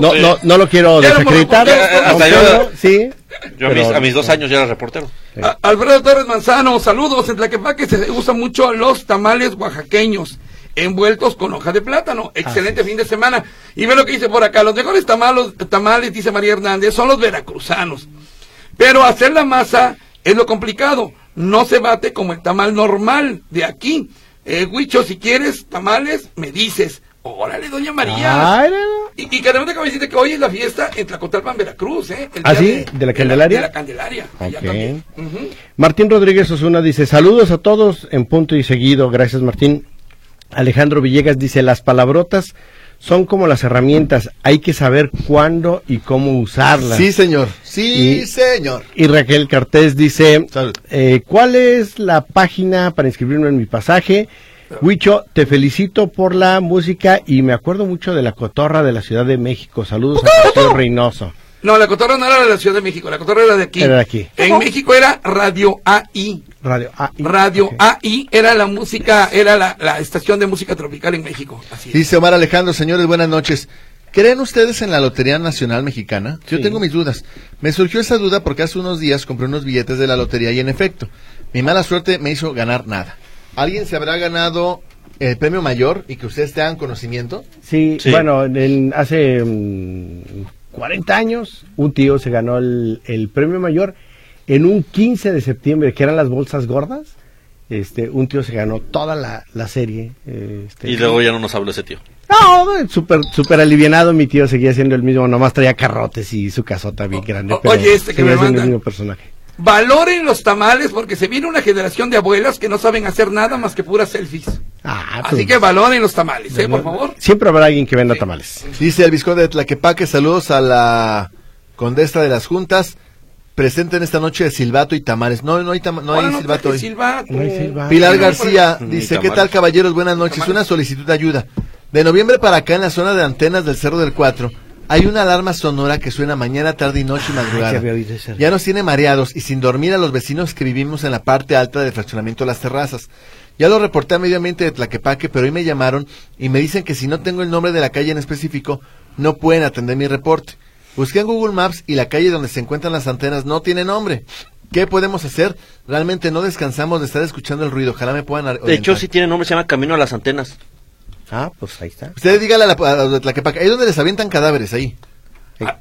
no, no, no lo quiero desacreditar, hasta yo- sí. Yo a mis, pero- a mis dos años ya era reportero. A- Alfredo Torres Manzano, saludos. En Tlaquepaque se usan mucho los tamales oaxaqueños envueltos con hoja de plátano. Excelente fin de semana. Y ve lo que dice por acá. Los mejores tamalos- tamales, dice María Hernández, son los veracruzanos. Pero hacer la masa es lo complicado. No se bate como el tamal normal de aquí. Eh, Huicho, si quieres tamales, me dices. Órale, doña María. Ay, no. Y, y que además déjame decirte que hoy es la fiesta en Tlacotalpan, Veracruz, ¿eh? El ¿Ah, sí? ¿De la Candelaria? De la, Candelaria. allá Ok. también. Ujú. Martín Rodríguez Osuna dice, saludos a todos en punto y seguido, gracias Martín. Alejandro Villegas dice, las palabrotas son como las herramientas, hay que saber cuándo y cómo usarlas. Sí, señor. Sí, Y- señor. Y Raquel Cartés dice, eh, ¿cuál es la página para inscribirme en mi pasaje? Huicho, te felicito por la música y me acuerdo mucho de la cotorra de la Ciudad de México. Saludos a Rocío Reynoso. No, la cotorra no era de la Ciudad de México, la cotorra era de aquí. Era de aquí. En México era Radio AI. Radio A. Radio Ok. AI era la música, era la, la estación de música tropical en México. Así es. Dice Omar Alejandro, señores, buenas noches. ¿Creen ustedes en la Lotería Nacional Mexicana? Yo Sí. tengo mis dudas. Me surgió esa duda porque hace unos días compré unos billetes de la lotería y en efecto, mi mala suerte me hizo ganar nada. ¿Alguien se habrá ganado el premio mayor y que ustedes tengan conocimiento? Sí, Sí. bueno, en- hace mm, 40 años un tío se ganó el, el premio mayor en un 15 de septiembre, que eran las bolsas gordas. Este, un tío se ganó toda la, la serie. eh, Este, Y luego ya no nos habló ese tío. No, súper super alivianado, mi tío seguía siendo el mismo, nomás traía carrotes y su casota bien grande. o- pero oye, este que seguía me siendo mandan. el mismo personaje. Valoren los tamales porque se viene una generación de abuelas que no saben hacer nada más que puras selfies. Ah, Así pues, que valoren los tamales, ¿eh? Por favor. Siempre habrá alguien que venda tamales. Dice el Vizconde de Tlaquepaque, saludos a la condesa de las juntas. Presenten esta noche de silbato y tamales. No, no hay, tama- no hay Ahora silbato hoy. silbato. No hay silbato. Pilar no, García dice, ¿qué tal caballeros? Buenas noches. Tamales. Una solicitud de ayuda. De noviembre para acá en la zona de antenas del Cerro del Cuatro hay una alarma sonora que suena mañana, tarde y noche y madrugada. ya nos tiene mareados y sin dormir a los vecinos que vivimos en la parte alta del fraccionamiento de las terrazas. Ya lo reporté a medio ambiente de Tlaquepaque, pero hoy me llamaron y me dicen que si no tengo el nombre de la calle en específico, no pueden atender mi reporte. Busqué en Google Maps y la calle donde se encuentran las antenas no tiene nombre. ¿Qué podemos hacer? Realmente no descansamos de estar escuchando el ruido. Ojalá me puedan De hecho, sí tiene nombre, se llama Camino a las Antenas. Ah, pues ahí está. Ustedes díganle a, la, a los de Tlaquepaque, ahí es donde les avientan cadáveres, ahí. Ah,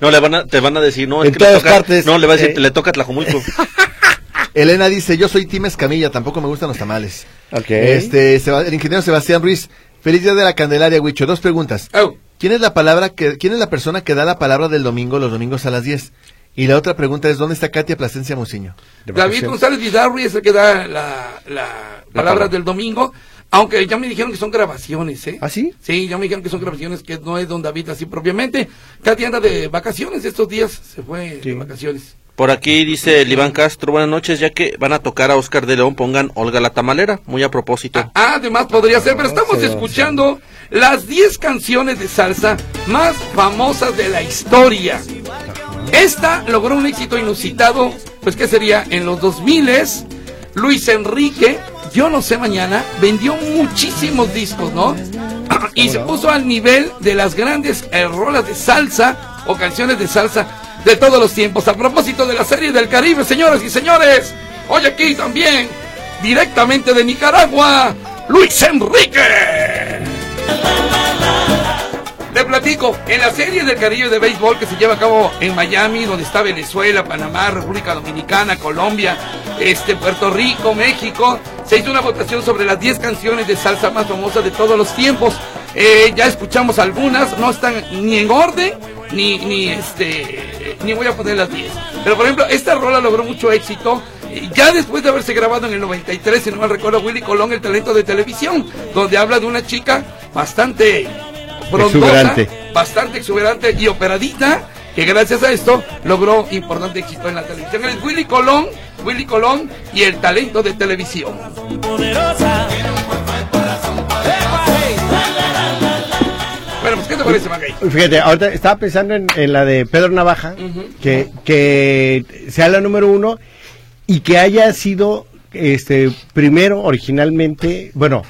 no, le van a, te van a decir, no, es En que le todas toca, partes. no, le va a decir, Eh. le toca Tlajomulco. <laughs> Elena dice, yo soy Tim Escamilla, tampoco me gustan los tamales. Ok. Este, el ingeniero Sebastián Ruiz, Feliz día de la Candelaria, Huicho. Dos preguntas. Oh, ¿Quién es la palabra que, quién es la persona que da la palabra del domingo los domingos a las 10? Y la otra pregunta es, ¿dónde está Katia Plasencia Musiño? De David. González Vidarri es el que da la, la palabra palabra. del domingo, aunque ya me dijeron que son grabaciones, ¿eh? ¿Ah, sí? Sí, ya me dijeron que son grabaciones, que no es don David así propiamente. Katia anda de vacaciones estos días, se fue Sí. de vacaciones. Por aquí dice el Iván Castro, buenas noches, ya que van a tocar a Oscar de León, pongan Olga la Tamalera, muy a propósito. Ah, además podría ser, pero estamos escuchando las 10 canciones de salsa más famosas de la historia. Esta logró un éxito inusitado, pues que sería en los 2000 Luis Enrique, yo no sé mañana, vendió muchísimos discos, ¿no? <clears throat> y se puso al nivel de las grandes eh, rolas de salsa o canciones de salsa de todos los tiempos. A propósito de la serie del Caribe, señoras y señores, hoy aquí también, directamente de Nicaragua, Luis Enrique. Platico, en la serie del Caribe de béisbol que se lleva a cabo en Miami, donde está Venezuela, Panamá, República Dominicana, Colombia, este, Puerto Rico, México, se hizo una votación sobre las 10 canciones de salsa más famosas de todos los tiempos. Eh, ya escuchamos algunas, no están ni en orden, ni, ni este, ni voy a poner las 10. Pero por ejemplo, esta rola logró mucho éxito. eh, Ya después de haberse grabado en el 93, si no mal recuerdo, Willy Colón, el talento de televisión, donde habla de una chica bastante frondosa, Exuberante. bastante exuberante y operadita, que gracias a esto logró importante éxito en la televisión. Es Willy Colón, Willy Colón y el talento de televisión. Bueno, pues ¿qué te parece, Magay? Fíjate, ahorita estaba pensando en, en la de Pedro Navaja, que, que sea la número uno y que haya sido este primero originalmente, bueno,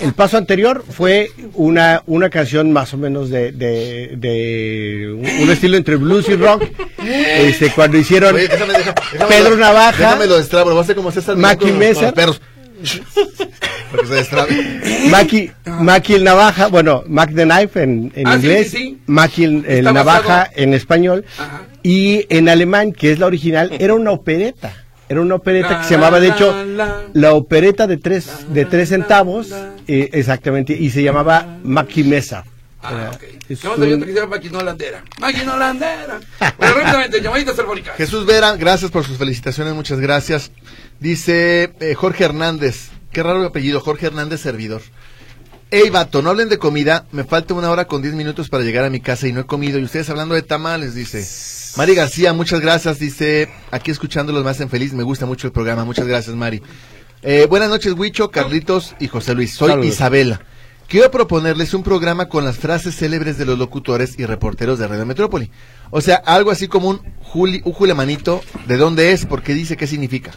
el paso anterior fue una, una canción más o menos de, de, de un estilo entre blues y rock, este, cuando hicieron Oye, déjame, deja- déjame Pedro lo- Navaja, Déjame lo destrabo, voy a hacer como César Maki Mesa. los perros. Para que se destrabe. Maki, Maki el Navaja, bueno, Mac the Knife en, en Ah, inglés, sí, sí. Maki el, Navaja basado- en español, Ajá. y en alemán, que es la original, era una opereta. Era una opereta La, que se llamaba, de la, hecho, la. la opereta de tres, de tres centavos, eh, exactamente, y se llamaba Maki Mesa. Ah, ok. quisiera máquina holandera. Máquina holandera. Bueno, rápidamente. Jesús Vera, gracias por sus felicitaciones, muchas gracias. Dice eh, Jorge Hernández, qué raro apellido, Jorge Hernández Servidor. Ey, vato, no hablen de comida, me falta una hora con diez minutos para llegar a mi casa y no he comido. Y ustedes hablando de tamales, dice. Mari García, muchas gracias, dice, aquí escuchándolos más en feliz, me gusta mucho el programa, muchas gracias, Mari. Eh, buenas noches, Huicho, Carlitos y José Luis. Soy Saludos. Isabela. Quiero proponerles un programa con las frases célebres de los locutores y reporteros de Radio Metrópoli. O sea, algo así como un Juli, un Julemanito, ¿de dónde es? ¿Por qué dice? ¿Qué significa?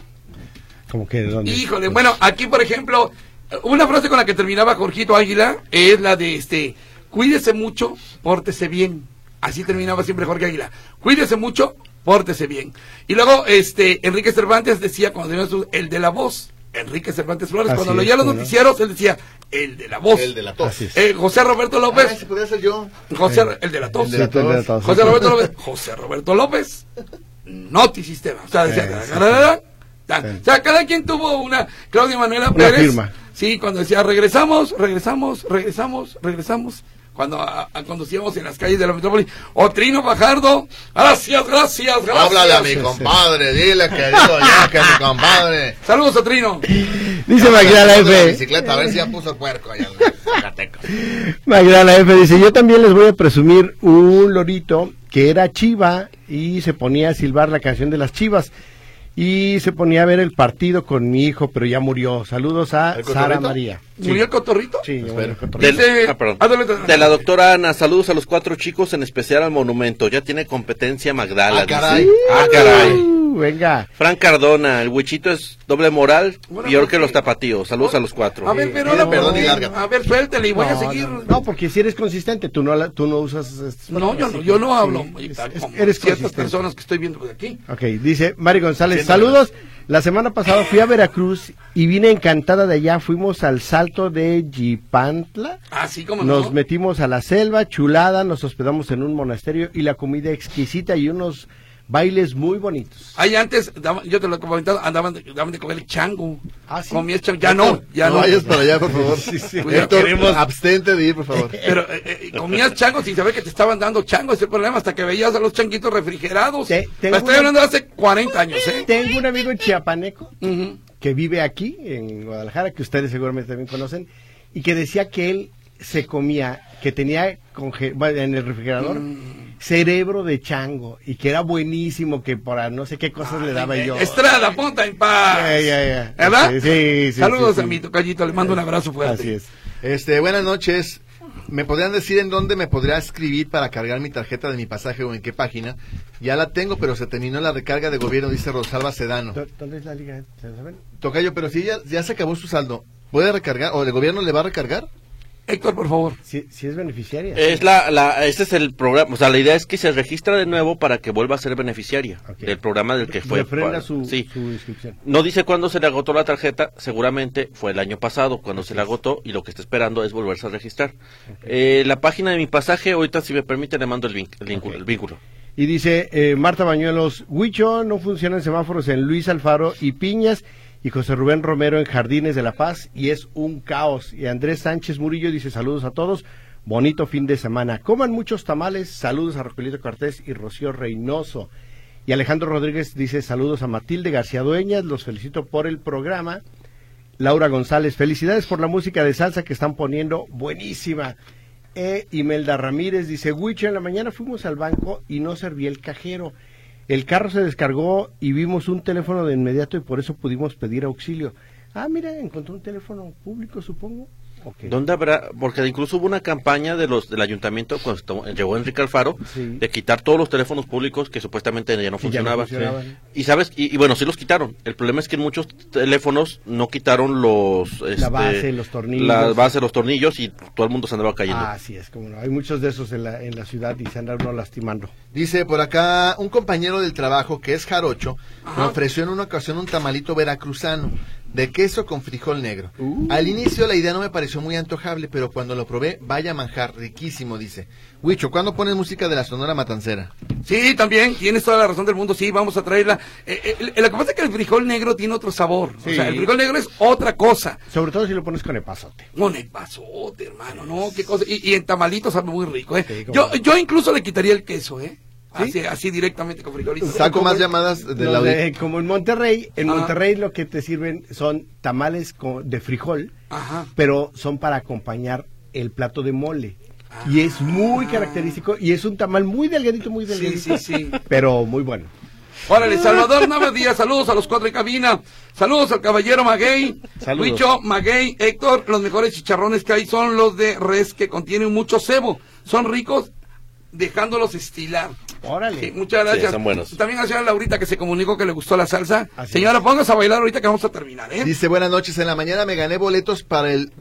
Como que de dónde. Híjole, bueno, aquí por ejemplo, una frase con la que terminaba Jorgito Águila es la de este, cuídese mucho, pórtese bien. Así terminaba siempre Jorge Águila. Cuídese mucho, pórtese bien. Y luego, este, Enrique Cervantes decía cuando tenía su, el de la voz, Enrique Cervantes Flores, Así cuando es, leía los noticieros, él decía, el de la voz. la tos. Así es. Eh, José Roberto López, Ay, ese podría ser yo. José, el de la tos. El de la de tos. José Roberto López, José Roberto López, Notisistema. O sea, decía. Sí. o sea, cada quien tuvo una, Claudia Manuela Una Pérez. firma. Sí, cuando decía, regresamos, regresamos, regresamos, regresamos. Cuando a- a- conducíamos en las calles de la metrópoli. O Trino Fajardo, gracias, gracias, gracias. Háblale a mi compadre, dile que digo yo que mi <laughs> compadre. Saludos a Trino. Dice Magdalena F. bicicleta, a ver si ya puso el puerco allá. Magdalena F dice, yo también les voy a presumir un lorito que era chiva y se ponía a silbar la canción de las chivas y se ponía a ver el partido con mi hijo, pero ya murió. Saludos a ¿El Sara? María. Sí. ¿Murió el cotorrito? Sí, murió el cotorrito. Del- ah, perdón. Ándale. De la doctora Ana, saludos a los cuatro chicos, en especial al monumento. Ya tiene competencia Magdala. Ah, dice. caray. Ah, caray. Uh, venga. Frank Cardona, el huichito es doble moral, Bueno, peor ¿por que los tapatíos. Saludos a los cuatro. A ver, pero perdón y lárgate. a ver, suéltale y voy a No, seguir. No, no, porque si eres consistente, tú no, la- tú no usas... estos- No, yo no, yo no hablo Sí, es- es- eres ciertas consistente. personas que estoy viendo por aquí. Ok, dice Mari González, saludos. La semana pasada fui a Veracruz y vine encantada de allá. Fuimos al salto de Yipantla. Ah, sí, como Nos no. metimos a la selva, chulada, nos hospedamos en un monasterio y la comida exquisita y unos bailes muy bonitos. Ahí antes, yo te lo he comentado, andaban de, daban de comer chango. Ah, ¿sí? Comías chango. Ya no, ya no no. vayas para allá, por favor. <laughs> Sí, sí. Héctor, Queremos- abstente de ir, por favor. <laughs> Pero eh, eh, comías chango sin saber que te estaban dando chango, ese problema, hasta que veías a los changuitos refrigerados. Te- tengo Me estoy una- hablando de hace 40 años, ¿eh? Tengo un amigo chiapaneco que vive aquí, en Guadalajara, que ustedes seguramente también conocen, y que decía que él se comía, que tenía en el refrigerador Mm. cerebro de chango, y que era buenísimo, que para no sé qué cosas le daba yo. Estrada, ponta en paz. ¿Verdad? Sí, sí, sí, Saludos sí, a mi tocallito, le mando un abrazo fuerte. Así es. Este, buenas noches. ¿Me podrían decir en dónde me podría escribir para cargar mi tarjeta de mi pasaje o en qué página? Ya la tengo, pero se terminó la recarga de gobierno, dice Rosalba Sedano. ¿Dó- ¿Dónde es la liga? ¿Se lo saben? Tocayo, pero si ya, ya se acabó su saldo, ¿puede recargar o el gobierno le va a recargar? Héctor, por favor. Si, si es beneficiaria. Es la, la, este es el programa, o sea, la idea es que se registra de nuevo para que vuelva a ser beneficiaria del programa del que fue. Refrenda pa- su, sí. su inscripción. No dice cuándo se le agotó la tarjeta, seguramente fue el año pasado cuando se le agotó y lo que está esperando es volverse a registrar. Eh, la página de mi pasaje, ahorita si me permite le mando el, vin- el vínculo. el vínculo. Y dice eh, Marta Bañuelos, Huicho, no funcionan semáforos en Luis Alfaro y Piñas y José Rubén Romero en Jardines de la Paz y es un caos. Y Andrés Sánchez Murillo dice saludos a todos, bonito fin de semana. Coman muchos tamales, saludos a Rogelito Cortés y Rocío Reynoso. Y Alejandro Rodríguez dice saludos a Matilde García Dueñas, los felicito por el programa. Laura González, felicidades por la música de salsa que están poniendo, buenísima. E Imelda Ramírez dice, Huicho, en la mañana fuimos al banco y no servía el cajero. El carro se descargó y vimos un teléfono de inmediato y por eso pudimos pedir auxilio. Ah, mira, encontró un teléfono público, supongo. Ok. ¿Dónde habrá? Porque incluso hubo una campaña de los del ayuntamiento cuando llegó Enrique Alfaro Sí. de quitar todos los teléfonos públicos que supuestamente ya no Que ya no funcionaban. Y sabes, y, y bueno, sí los quitaron. El problema es que en muchos teléfonos no quitaron los este, base, los tornillos. la base, los tornillos y todo el mundo se andaba cayendo. Ah, así es, como no. Hay muchos de esos en la, en la ciudad y se andan uno lastimando. Dice por acá un compañero del trabajo que es jarocho me ofreció en una ocasión un tamalito veracruzano de queso con frijol negro. Uh. Al inicio la idea no me pareció muy antojable, pero cuando lo probé, vaya manjar, riquísimo, dice. Huicho, ¿cuándo pones música de la Sonora Matancera? Sí, también, tienes toda la razón del mundo, sí, vamos a traerla. Eh, eh, lo que pasa es que el frijol negro tiene otro sabor. Sí. O sea, el frijol negro es otra cosa. Sobre todo si lo pones con epazote. Con el pasote, hermano, ¿no? Qué cosa. Y, y en tamalitos sabe muy rico, ¿eh? Sí, yo, yo incluso le quitaría el queso, ¿eh? Así, así directamente con frijolitos. Saco más llamadas de la de- como en Monterrey, en Ajá. Monterrey lo que te sirven son tamales co- de frijol, Ajá. pero son para acompañar el plato de mole. Y es muy característico y es un tamal muy delgadito, muy Sí, delgadito. sí, sí. Pero muy bueno. Órale, Salvador Navas Díaz, saludos a los cuatro de cabina. Saludos al caballero Maguey. Saludos. Huicho, Maguey, Héctor, los mejores chicharrones que hay son los de res que contienen mucho cebo. Son ricos dejándolos estilar. Órale. Sí, muchas gracias. Sí, son buenos. También a la señora Laurita que se comunicó que le gustó la salsa. Así Señora, póngase a bailar ahorita que vamos a terminar, ¿eh? Dice, buenas noches, en la mañana me gané boletos para el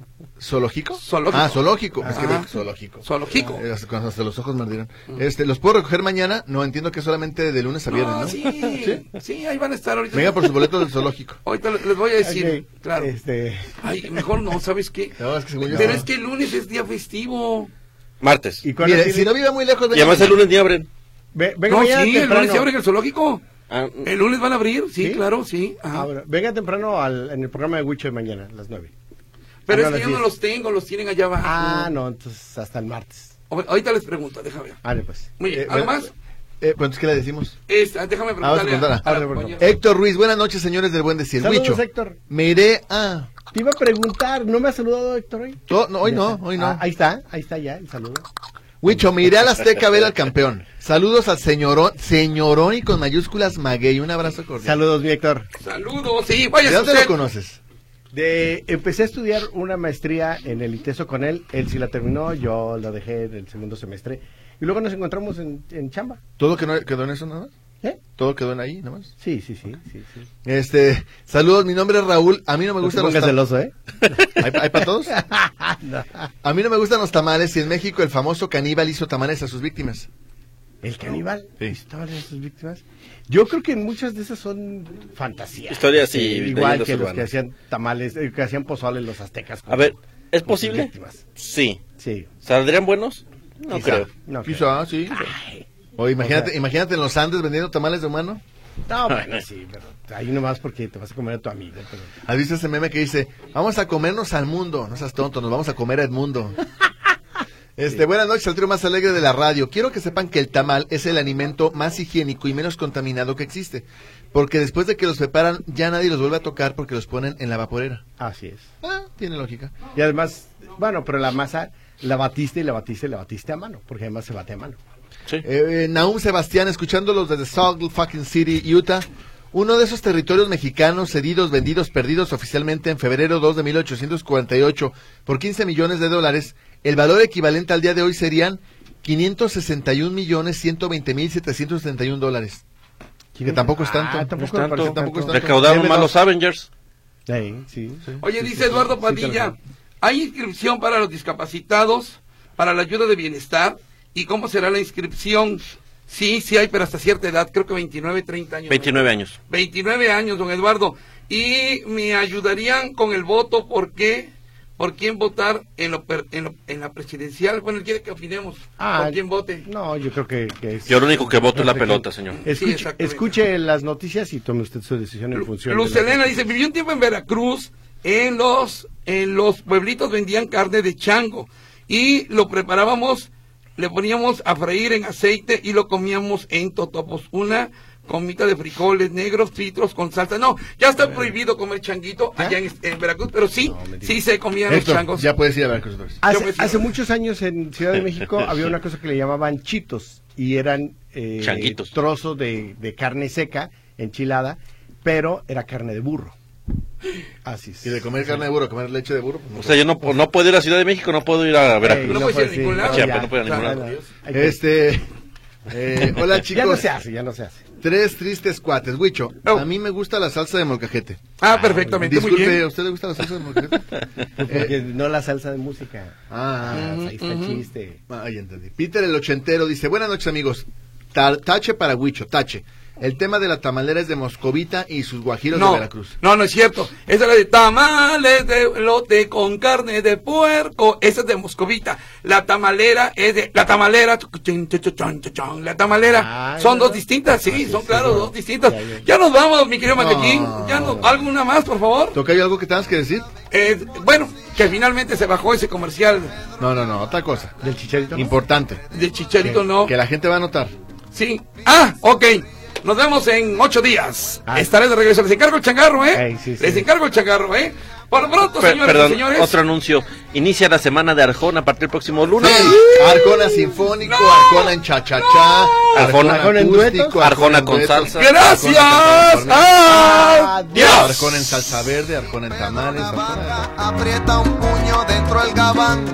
zoológico. Zoológico. Ah, zoológico. Es que zoológico. Zoológico. Eh, hasta- los ojos me ardieron. Este, ¿Los puedo recoger mañana? No, entiendo que solamente de lunes a viernes, No, ¿no? sí, sí, ahí van a estar ahorita. Venga por sus boletos del zoológico. Ahorita le- les voy a decir, Ok, claro. Este, Ay, mejor no, ¿sabes qué? No, es que según yo- Pero es que el lunes es día festivo. Martes. ¿y Mire, si no vive muy lejos, Y además el lunes ni abren. Ve- venga no, mañana sí, el lunes se abre el zoológico. Ah, El lunes van a abrir, sí, ¿Sí? claro, sí. Ah, bueno, venga temprano al, en el programa de Huicho de mañana, a las nueve. Pero Ah, es no, que yo no 10. los tengo, los tienen allá abajo. Ah, no, entonces hasta el martes. O- Ahorita les pregunto, déjame ver. Vale, pues. Muy bien, Eh, ¿algo bueno, más? Eh, pues entonces, ¿qué le decimos? Esta, déjame Ah, a preguntarle a, ah, a compañera. Héctor Ruiz, buenas noches, señores del Buen Decir. Saludos, Huicho, Héctor. me iré a... Te iba a preguntar, ¿no me ha saludado Héctor hoy? No, hoy Ya no, está. hoy no. Ah, ahí está, ahí está ya, el saludo. Huicho, me iré a la Azteca a ver al campeón. Saludos al señorón, señorón y con mayúsculas Maguey. Un abrazo cordial. Saludos, mi Héctor. Saludos, sí, ¿De vaya dónde usted. lo conoces? De, empecé a estudiar una maestría en el ITESO con él. Él sí la terminó, yo la dejé en el segundo semestre. Y luego nos encontramos en, en chamba. ¿Todo quedó en eso nada más? ¿Eh? ¿Todo quedó en ahí nada más? Sí, sí, sí, sí. sí. Este, saludos, mi nombre es Raúl. A mí no me gustan los pongas tam- celoso, ¿eh? <laughs> ¿Hay, hay para todos? <laughs> No. A mí no me gustan los tamales y en México el famoso caníbal hizo tamales a sus víctimas. ¿El caníbal? Sí. ¿Estaban en sus víctimas? Yo creo que muchas de esas son fantasías. Historias y Igual leyendas que los que hacían tamales, eh, que hacían pozole los aztecas. con- A ver, ¿es posible? víctimas. Sí. Sí. ¿Saldrían buenos? No Quizá. creo. No creo. Quizá, sí. O imagínate, imagínate en los Andes vendiendo tamales de humano. No, bueno, sí, pero ahí nomás porque te vas a comer a tu amigo. Pero... ¿Has visto ese meme que dice, vamos a comernos al mundo? No seas tonto, nos vamos a comer a Edmundo. <laughs> Este, buenas noches, al trío más alegre de la radio. Quiero que sepan que el tamal es el alimento más higiénico y menos contaminado que existe. Porque después de que los preparan, ya nadie los vuelve a tocar porque los ponen en la vaporera. Así es. Ah, tiene lógica. Y además, bueno, pero la masa la batiste y la batiste y la batiste a mano, porque además se bate a mano. Sí. Eh, eh, Nahum Sebastián, escuchándolos desde Salt fucking City, Utah. Uno de esos territorios mexicanos cedidos, vendidos, perdidos oficialmente en febrero 2 de 1848 por 15 millones de dólares, el valor equivalente al día de hoy serían 561 millones 120 mil 771 dólares. Que tampoco es tanto. Ah, tampoco, No es tanto. parece Tampoco es tanto. Recaudaron más los Avengers. Sí, sí. Oye, Sí, dice sí, Eduardo sí, Padilla, sí, ¿hay inscripción para los discapacitados, para la ayuda de bienestar? ¿Y cómo será la inscripción? Sí, sí hay, pero hasta cierta edad, creo que 29, 30 años. 29 años. 29 años, don Eduardo. Y me ayudarían con el voto, ¿por qué? ¿Por quién votar en, lo per- en, lo- en la presidencial? Bueno, él quiere que opinemos. Ah, ¿Por quién vote? No, yo creo que, que es... Yo lo único que voto es la pelota, señor. Escuche, las noticias y tome usted su decisión en función Luz Elena dice, viví un tiempo en Veracruz, en los, en los pueblitos vendían carne de chango y lo preparábamos, le poníamos a freír en aceite y lo comíamos en totopos. Una comita de frijoles negros, fritos con salsa. No, ya está prohibido comer changuito allá en, en Veracruz, pero sí, No, sí se comían los changos. ya puedes ir a ver otra vez. Hace, hace muchos años en Ciudad de México <laughs> había una cosa que le llamaban chitos y eran eh, Changuitos. trozos de, de carne seca, enchilada, pero era carne de burro. Así es. Y de comer carne de burro, comer leche de burro. pues, no O sea, yo no, no puedo ir a Ciudad de México, no puedo ir a Veracruz. No puedes ir a ningún lado. no, Chiapas, ya, no puedo ir a ningún lado. Este, eh, <laughs> hola chicos. ya no se hace, ya no se hace. Tres tristes cuates. Huicho, Oh. a mí me gusta la salsa de molcajete. Ah, perfectamente, muy Disculpe, bien. ¿a usted le gusta la salsa de molcajete? <laughs> Porque no la salsa de música. ah, ahí está el chiste. ah, ya entendí. Peter el ochentero dice, buenas noches amigos. Ta- tache para Huicho, tache. El tema de la tamalera es de Moscovita y sus guajiros No, de Veracruz. no, no es cierto. Esa es la de tamales de lote con carne de puerco. Esa es de Moscovita. La tamalera es de... La tamalera... La tamalera... Ah, son dos distintas, sí, Ah, sí, son sí, claro, sí. dos distintas. Ya, ya. Ya nos vamos, mi querido. No. Ya no, ¿Alguna más, por favor? ¿Tocayo algo que tengas que decir? Eh, bueno, que finalmente se bajó ese comercial No, no, no, otra cosa. ¿Del chicharito? Importante. de Chicharito, ¿no? Que la gente va a notar. Sí. Ah, ok. Nos vemos en ocho días. Ah. Estaré de regreso. Les encargo el changarro, ¿eh? Sí, sí. Les encargo el changarro, ¿eh? Por pronto, señores perdón, señores. otro anuncio. Inicia la semana de Arjona a partir del próximo lunes. Arjona sinfónico, No. Arjona en cha-cha-cha, Arjona- Arjona en duetos. Arjona con salsa. Gracias. Adiós. Adiós. Arjona en salsa verde, Arjona en tamales, Arjona... Aprieta un puño dentro del gabán.